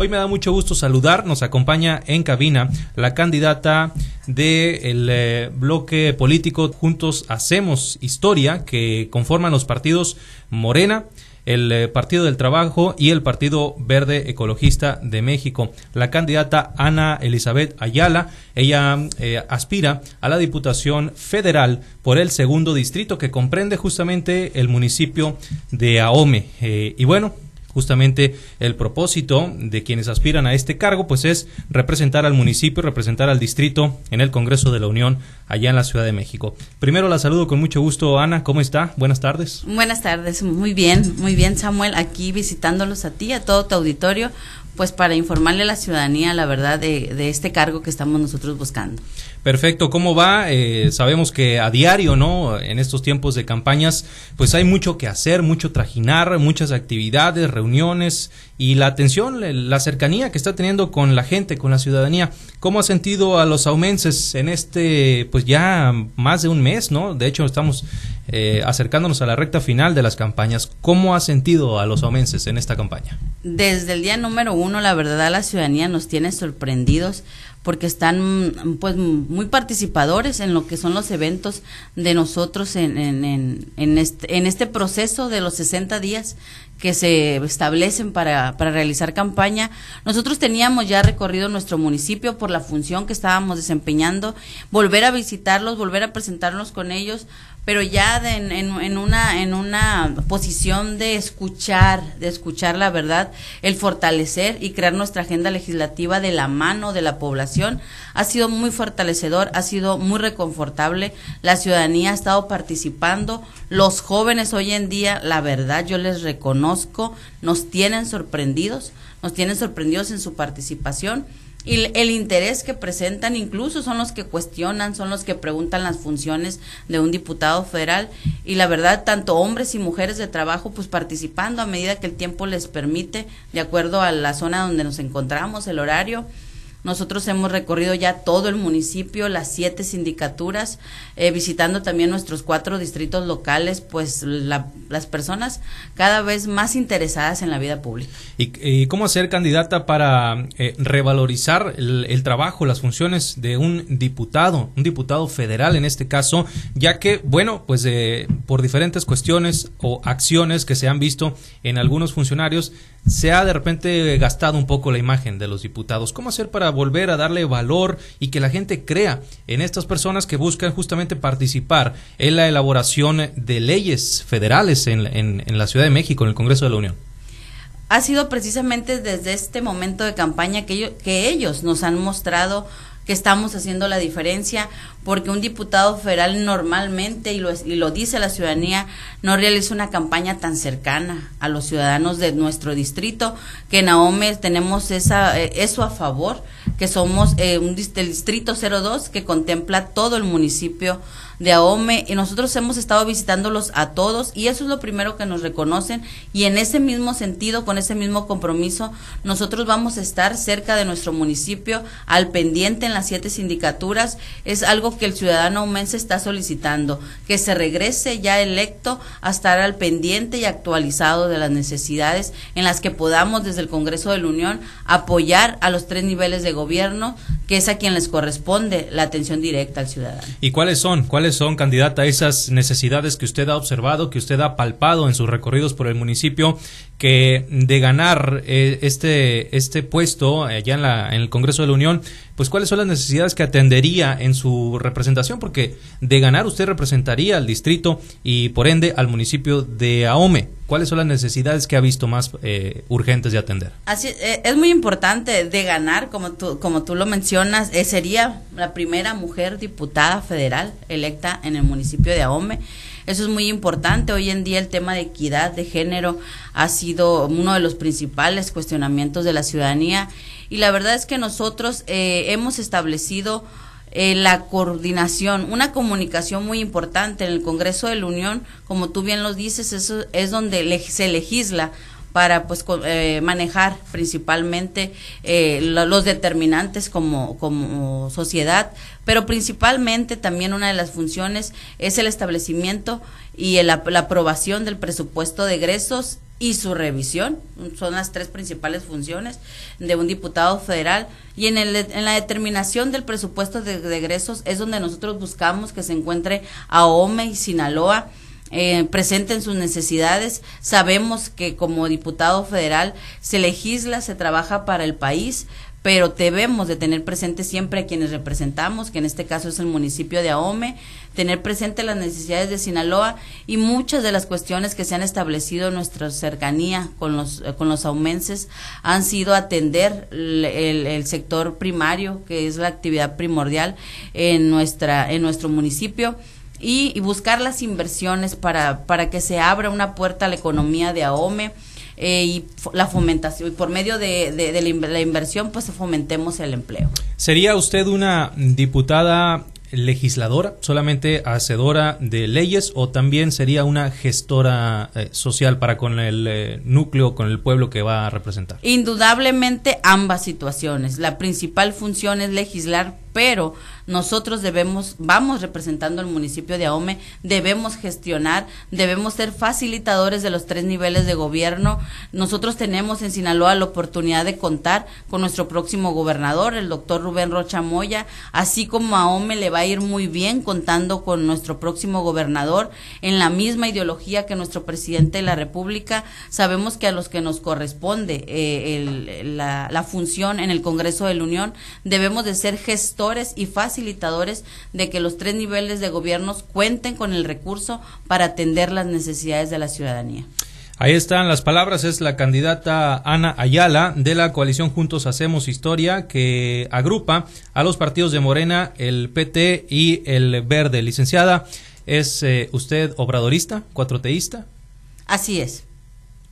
Hoy me da mucho gusto saludar, nos acompaña en cabina la candidata del eh, bloque político Juntos Hacemos Historia, que conforman los partidos Morena, el eh, Partido del Trabajo y el Partido Verde Ecologista de México. La candidata Ana Elizabeth Ayala, ella eh, aspira a la Diputación Federal por el segundo distrito que comprende justamente el municipio de Ahome. y bueno, justamente el propósito de quienes aspiran a este cargo pues es representar al municipio, representar al distrito en el Congreso de la Unión allá en la Ciudad de México. Primero la saludo con mucho gusto, Ana, ¿cómo está? Buenas tardes. Buenas tardes, muy bien, muy bien Samuel, aquí visitándolos a ti, a todo tu auditorio, pues para informarle a la ciudadanía la verdad de, de este cargo que estamos nosotros buscando. Perfecto, ¿cómo va? Eh, sabemos que a diario, ¿no? En estos tiempos de campañas, pues hay mucho que hacer, mucho trajinar, muchas actividades, reuniones y la atención, la cercanía que está teniendo con la gente, con la ciudadanía. ¿Cómo ha sentido a los aumenses en este, pues ya más de un mes, ¿no? De hecho, estamos eh, acercándonos a la recta final de las campañas. ¿Cómo ha sentido a los aumenses en esta campaña? Desde el día número uno, la verdad, la ciudadanía nos tiene sorprendidos porque están pues muy participadores en lo que son los eventos de nosotros en, en, en, este, en este proceso de los 60 días que se establecen para, para realizar campaña. Nosotros teníamos ya recorrido nuestro municipio por la función que estábamos desempeñando, volver a visitarlos, volver a presentarnos con ellos, pero ya en, en, una, en una posición de escuchar, de escuchar la verdad, el fortalecer y crear nuestra agenda legislativa de la mano de la población, ha sido muy fortalecedor, ha sido muy reconfortable, la ciudadanía ha estado participando, los jóvenes hoy en día, la verdad yo les reconozco, nos tienen sorprendidos, nos tienen sorprendidos en su participación y el interés que presentan incluso son los que cuestionan, son los que preguntan las funciones de un diputado federal. Y la verdad tanto hombres y mujeres de trabajo pues participando a medida que el tiempo les permite de acuerdo a la zona donde nos encontramos, el horario nosotros hemos recorrido ya todo el municipio, las siete sindicaturas, eh, visitando también nuestros cuatro distritos locales, pues las personas cada vez más interesadas en la vida pública. ¿Y, cómo hacer candidata para eh, revalorizar el, trabajo, las funciones de un diputado, un diputado federal en este caso, ya que, bueno, pues eh, por diferentes cuestiones o acciones que se han visto en algunos funcionarios, se ha de repente gastado un poco la imagen de los diputados. ¿Cómo hacer para volver a darle valor y que la gente crea en estas personas que buscan justamente participar en la elaboración de leyes federales en, en, la Ciudad de México, en el Congreso de la Unión? Ha sido precisamente desde este momento de campaña que, que ellos nos han mostrado que estamos haciendo la diferencia, porque un diputado federal normalmente, y lo, y lo dice la ciudadanía, no realiza una campaña tan cercana a los ciudadanos de nuestro distrito, que en Ahome tenemos esa, eh, eso a favor, que somos eh, un, el distrito 02 que contempla todo el municipio de Ahome y nosotros hemos estado visitándolos a todos y eso es lo primero que nos reconocen y en ese mismo sentido, con ese mismo compromiso, nosotros vamos a estar cerca de nuestro municipio, al pendiente en las siete sindicaturas. Es algo que el ciudadano aumense está solicitando, que se regrese ya electo a estar al pendiente y actualizado de las necesidades en las que podamos desde el Congreso de la Unión apoyar a los tres niveles de gobierno, gobierno que es a quien les corresponde la atención directa al ciudadano. ¿Y cuáles son? ¿Cuáles son, candidata, esas necesidades que usted ha observado, que usted ha palpado en sus recorridos por el municipio, que de ganar eh, este, este puesto allá en, la, en el Congreso de la Unión, pues cuáles son las necesidades que atendería en su representación, porque de ganar usted representaría al distrito y por ende al municipio de Ahome. ¿Cuáles son las necesidades que ha visto más eh, urgentes de atender? Así, eh, es muy importante de ganar, como tú, como tú lo mencionas, sería la primera mujer diputada federal electa en el municipio de Ahome. Eso es muy importante. Hoy en día el tema de equidad de género ha sido uno de los principales cuestionamientos de la ciudadanía. Y la verdad es que nosotros eh, hemos establecido eh, la coordinación, una comunicación muy importante en el Congreso de la Unión, como tú bien lo dices, eso es donde se legisla para pues eh, manejar principalmente eh, los determinantes como, como sociedad, pero principalmente también una de las funciones es el establecimiento y la aprobación del presupuesto de egresos y su revisión. Son las tres principales funciones de un diputado federal. Y en, el, en la determinación del presupuesto de, egresos es donde nosotros buscamos que se encuentre AOME y Sinaloa. Eh, presenten sus necesidades. Sabemos que como diputado federal se legisla, se trabaja para el país, pero debemos de tener presente siempre a quienes representamos, que en este caso es el municipio de Ahome, tener presente las necesidades de Sinaloa y muchas de las cuestiones que se han establecido en nuestra cercanía con los, con los aumenses han sido atender el, el, sector primario, que es la actividad primordial en, nuestra, en nuestro municipio. Y, y buscar las inversiones para, para que se abra una puerta a la economía de Ahome, eh, y la fomentación y por medio de, de, la, inversión pues fomentemos el empleo. ¿Sería usted una diputada legisladora, solamente hacedora de leyes o también sería una gestora eh, social para con el eh, núcleo, con el pueblo que va a representar? Indudablemente ambas situaciones. La principal función es legislar, pero nosotros debemos, vamos representando al municipio de Ahome, debemos gestionar, debemos ser facilitadores de los tres niveles de gobierno. Nosotros tenemos en Sinaloa la oportunidad de contar con nuestro próximo gobernador, el doctor Rubén Rocha Moya, así como a Ahome le va a ir muy bien contando con nuestro próximo gobernador en la misma ideología que nuestro presidente de la República. Sabemos que a los que nos corresponde eh, la, la función en el Congreso de la Unión debemos de ser gestores y facilitadores facilitadores de que los tres niveles de gobiernos cuenten con el recurso para atender las necesidades de la ciudadanía. Ahí están las palabras, es la candidata Ana Ayala de la coalición Juntos Hacemos Historia que agrupa a los partidos de Morena, el PT y el Verde. Licenciada, ¿es eh, usted obradorista, cuatroteísta? Así es.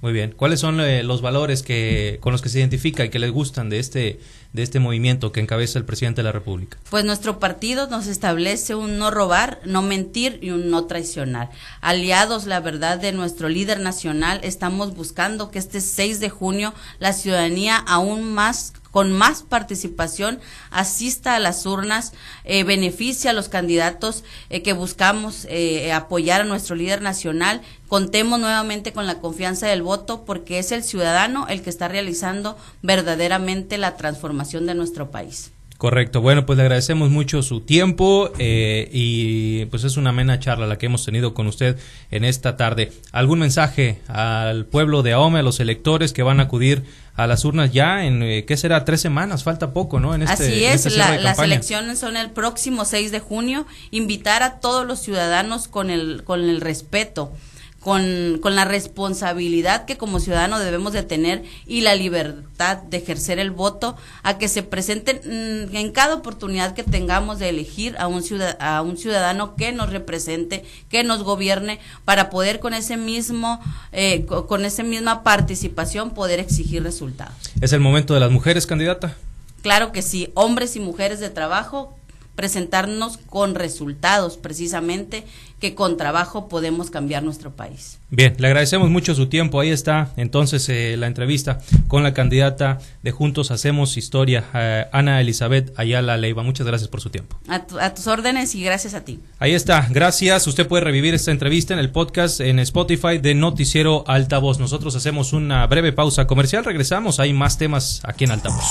Muy bien. ¿Cuáles son eh, los valores que con los que se identifica y que les gustan de este de este movimiento que encabeza el presidente de la República? Pues nuestro partido nos establece un no robar, no mentir y un no traicionar. Aliados, la verdad, de nuestro líder nacional, estamos buscando que este 6 de junio la ciudadanía aún más con más participación asista a las urnas, eh, beneficia a los candidatos eh, que buscamos eh, apoyar a nuestro líder nacional. Contemos nuevamente con la confianza del voto porque es el ciudadano el que está realizando verdaderamente la transformación de nuestro país. Correcto. Bueno, pues le agradecemos mucho su tiempo eh, y pues es una amena charla la que hemos tenido con usted en esta tarde. ¿Algún mensaje al pueblo de Ahome, a los electores que van a acudir a las urnas ya en, eh, ¿qué será? Tres semanas, falta poco, ¿no? En este, Así es, este las elecciones son el próximo 6 de junio. Invitar a todos los ciudadanos con el, con el respeto con, con, la responsabilidad que como ciudadano debemos de tener y la libertad de ejercer el voto a que se presenten mm, en cada oportunidad que tengamos de elegir a un, a un ciudadano que nos represente, que nos gobierne, para poder con ese mismo, eh, con esa misma participación poder exigir resultados. ¿Es el momento de las mujeres, candidata? Claro que sí, hombres y mujeres de trabajo presentarnos con resultados precisamente que con trabajo podemos cambiar nuestro país. Bien, le agradecemos mucho su tiempo. Ahí está entonces eh, la entrevista con la candidata de Juntos Hacemos Historia, eh, Ana Elizabeth Ayala Leiva. Muchas gracias por su tiempo. A, a, tus órdenes y gracias a ti. Ahí está, gracias. Usted puede revivir esta entrevista en el podcast en Spotify de Noticiero Altavoz. Nosotros hacemos una breve pausa comercial. Regresamos, hay más temas aquí en Altavoz.